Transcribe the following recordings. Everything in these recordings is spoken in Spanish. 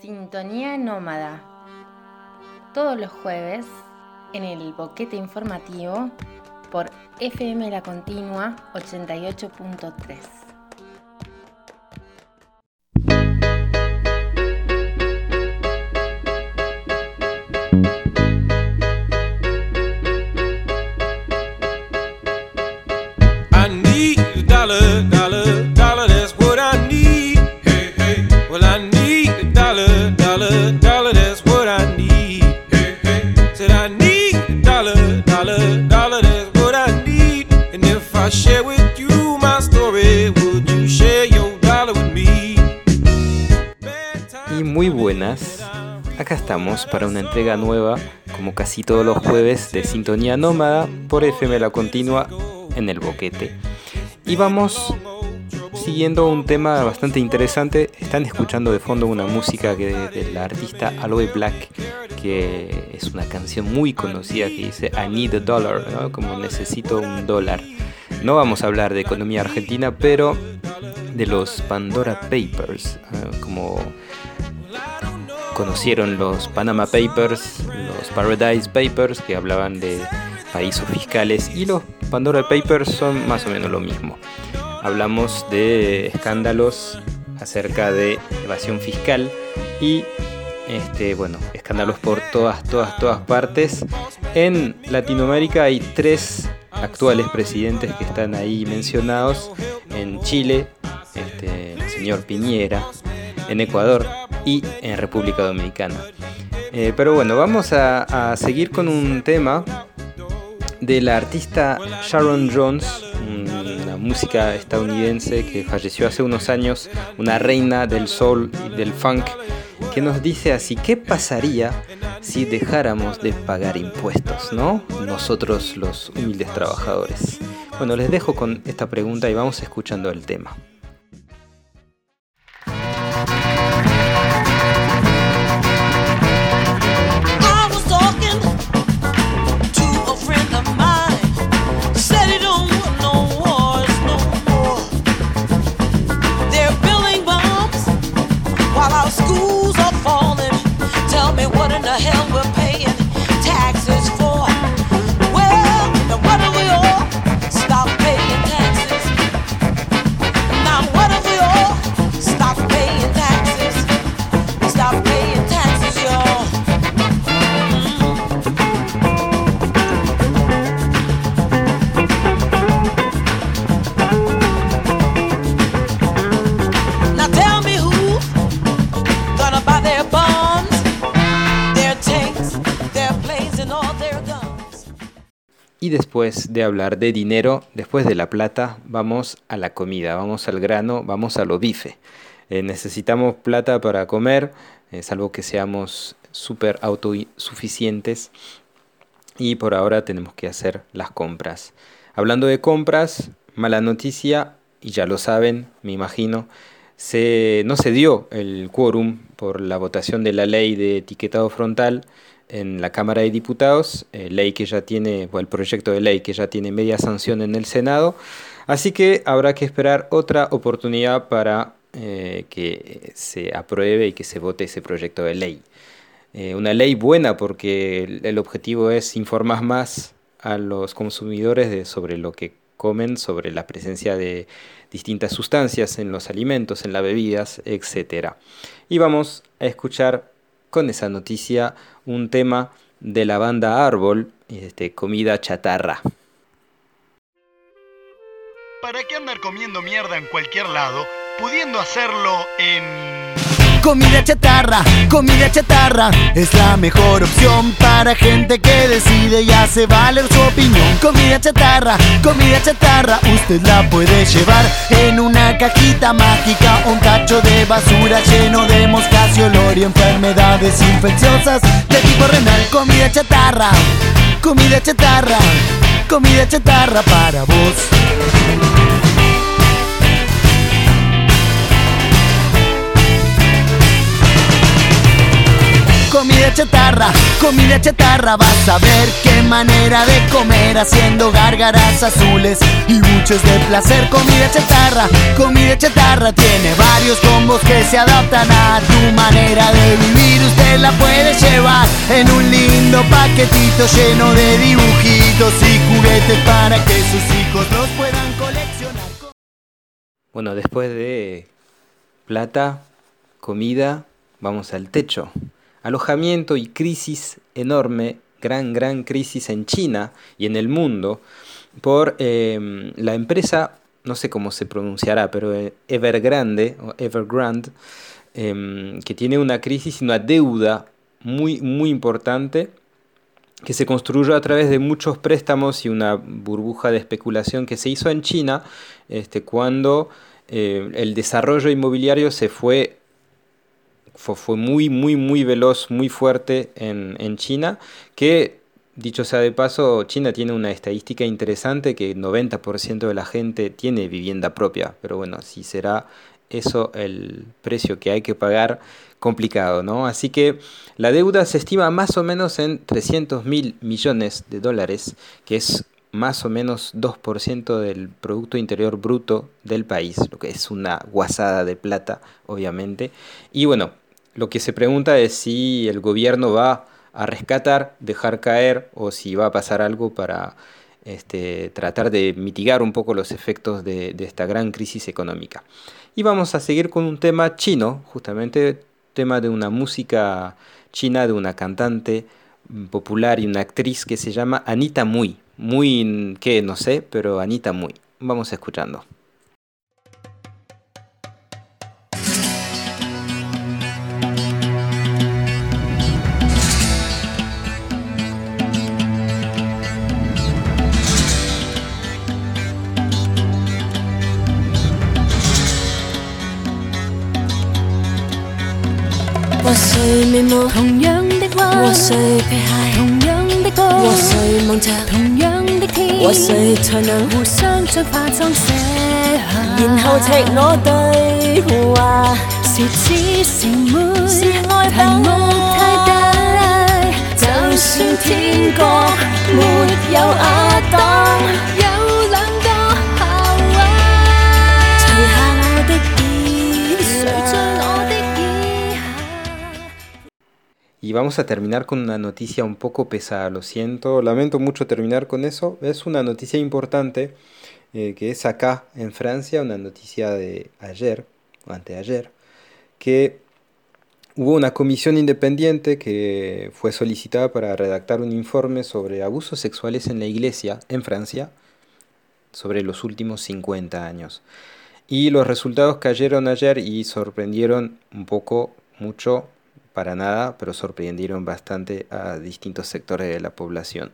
Sintonía Nómada. Todos los jueves en el boquete informativo por FM La Continua 88.3. I need a dollar, muy buenas. Acá estamos para una entrega nueva, como casi todos los jueves, de Sintonía Nómada por FM La Continua en el Boquete. Y vamos siguiendo un tema bastante interesante. Están escuchando de fondo una música que artista Aloe Black, que es una canción muy conocida que dice I need a dollar, ¿no? como necesito un dólar. No vamos a hablar de economía argentina, pero de los Pandora Papers, ¿eh? como conocieron los Panama Papers, los Paradise Papers, que hablaban de paraísos fiscales, y los Pandora Papers son más o menos lo mismo. Hablamos de escándalos acerca de evasión fiscal y este, bueno, escándalos por todas, todas, todas partes. En Latinoamérica hay tres actuales presidentes que están ahí mencionados. En Chile, este, el señor Piñera. En Ecuador y en República Dominicana. Eh, pero bueno, vamos a, a seguir con un tema de la artista Sharon Jones, una música estadounidense que falleció hace unos años, una reina del soul y del funk, que nos dice así, ¿qué pasaría si dejáramos de pagar impuestos, no? Nosotros los humildes trabajadores. Bueno, les dejo con esta pregunta y vamos escuchando el tema. Después de hablar de dinero, después de la plata, vamos a la comida, vamos al grano, vamos a lo bife. Eh, necesitamos plata para comer, eh, salvo que seamos súper autosuficientes. Y por ahora tenemos que hacer las compras. Hablando de compras, mala noticia, y ya lo saben, me imagino, se, no se dio el quórum por la votación de la ley de etiquetado frontal en la Cámara de Diputados, eh, ley que ya tiene, el proyecto de ley que ya tiene media sanción en el Senado, así que habrá que esperar otra oportunidad para eh, que se apruebe y que se vote ese proyecto de ley. Eh, una ley buena porque el, objetivo es informar más a los consumidores sobre lo que comen, sobre la presencia de distintas sustancias en los alimentos, en las bebidas, etc. Y vamos a escuchar con esa noticia un tema de la banda Árbol, este, comida chatarra. ¿Para qué andar comiendo mierda en cualquier lado, pudiendo hacerlo en... Comida chatarra, comida chatarra es la mejor opción para gente que decide y hace valer su opinión. Comida chatarra, comida chatarra, usted la puede llevar en una cajita mágica, un tacho de basura lleno de moscas y olor y enfermedades infecciosas de tipo renal. Comida chatarra, comida chatarra, comida chatarra para vos. Comida chatarra, comida chatarra. Vas a ver qué manera de comer haciendo gárgaras azules y buches de placer. Comida chatarra, comida chatarra. Tiene varios combos que se adaptan a tu manera de vivir. Usted la puede llevar en un lindo paquetito lleno de dibujitos y juguetes para que sus hijos los puedan coleccionar. Bueno, después de plata, comida, vamos al techo. Alojamiento y crisis enorme, gran, gran crisis en China y en el mundo por eh, la empresa, no sé cómo se pronunciará, pero eh, Evergrande o Evergrande, eh, que tiene una crisis y una deuda muy, muy importante que se construyó a través de muchos préstamos y una burbuja de especulación que se hizo en China este, cuando eh, el desarrollo inmobiliario se fue, fue, muy, muy, muy veloz, muy fuerte en, en China, que dicho sea de paso, China tiene una estadística interesante que el 90% de la gente tiene vivienda propia, pero bueno, si será eso el precio que hay que pagar complicado, ¿no? Así que la deuda se estima más o menos en 300 mil millones de dólares, que es más o menos 2% del Producto Interior Bruto del país, lo que es una guasada de plata, obviamente. Y bueno, lo que se pregunta es si el gobierno va a rescatar, dejar caer, o si va a pasar algo para este, tratar de mitigar un poco los efectos de, esta gran crisis económica. Y vamos a seguir con un tema chino, justamente tema de una música china, de una cantante popular y una actriz que se llama Anita Mui. Muy, que no sé, pero Anita Mui. Vamos escuchando. 誰眉毛同樣的彎，和誰皮鞋同樣的歌，和誰望着同樣的天，和誰才能互相將化妝卸下，然後赤裸對話，是痴是妹，是愛題目太大，就算天國沒有亞當，vamos a terminar con una noticia un poco pesada, lo siento, lamento mucho terminar con eso. Es una noticia importante eh, que es acá en Francia, una noticia de ayer, o anteayer, que hubo una comisión independiente que fue solicitada para redactar un informe sobre abusos sexuales en la iglesia en Francia sobre los últimos 50 años. Y los resultados cayeron ayer y sorprendieron un poco, mucho, para nada, pero sorprendieron bastante a distintos sectores de la población.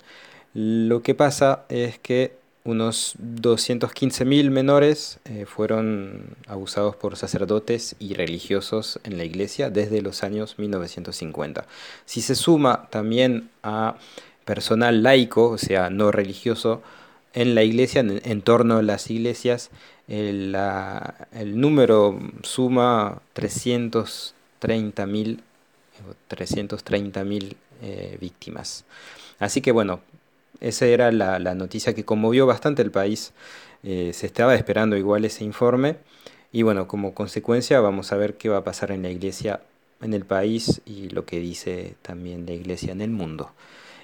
Lo que pasa es que unos 215.000 menores eh, fueron abusados por sacerdotes y religiosos en la iglesia desde los años 1950. Si se suma también a personal laico, o sea, no religioso, en la iglesia, en, torno a las iglesias, el número suma 330.000 330.000 eh, víctimas. Así que bueno, esa era la, la noticia que conmovió bastante el país. Eh, se estaba esperando igual ese informe. Y bueno, como consecuencia vamos a ver qué va a pasar en la iglesia en el país y lo que dice también la iglesia en el mundo.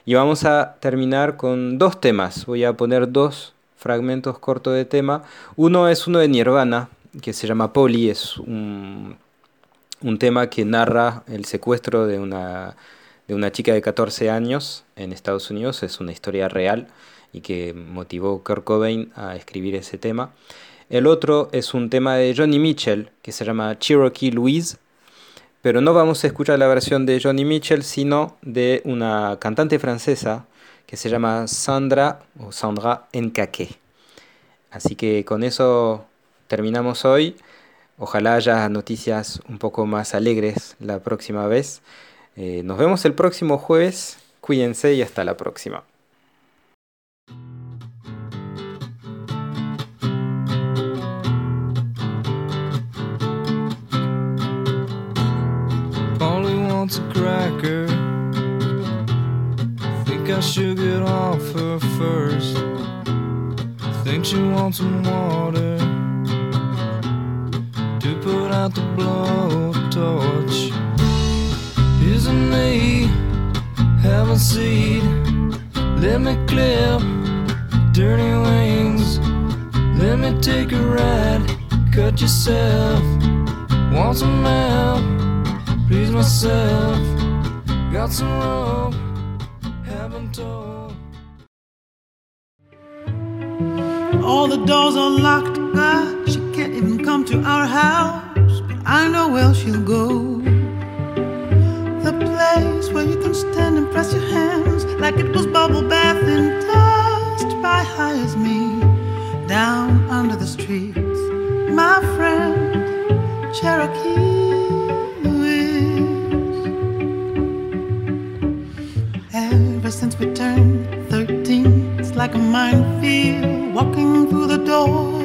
Y vamos a terminar con dos temas. Voy a poner dos fragmentos cortos de tema. Uno es uno de Nirvana, que se llama Polly, es un, un tema que narra el secuestro de una, de una chica de 14 años en Estados Unidos. Es una historia real y que motivó Kurt Cobain a escribir ese tema. El otro es un tema de Johnny Mitchell que se llama Cherokee Louise, pero no vamos a escuchar la versión de Johnny Mitchell, sino de una cantante francesa que se llama Sandra o Sandra Nkake. Así que con eso terminamos hoy. Ojalá haya noticias un poco más alegres la próxima vez. Eh, nos vemos el próximo jueves. Cuídense y hasta la próxima. Wants a cracker think I should get off her first. Think she wants some water out the blowtorch. Here's a knee, have a seat. Let me clip dirty wings. Let me take a ride. Cut yourself. Want some help? Please myself. Got some rope. Haven't told. All the doors are locked, God. She can't even come to our house. I know where she'll go. The place where you can stand and press your hands like it was bubble bath and dust by high as me. Down under the streets, my friend Cherokee. Ever since we turned 13, it's like a minefield walking through the door.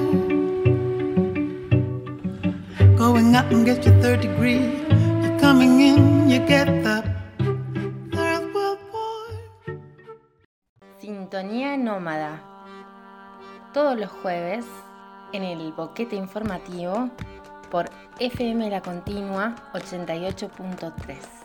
Going up and get your third degree. You're coming in, you get the third world war. Sintonía Nómada. Todos los jueves en el boquete informativo por FM La Continua 88.3.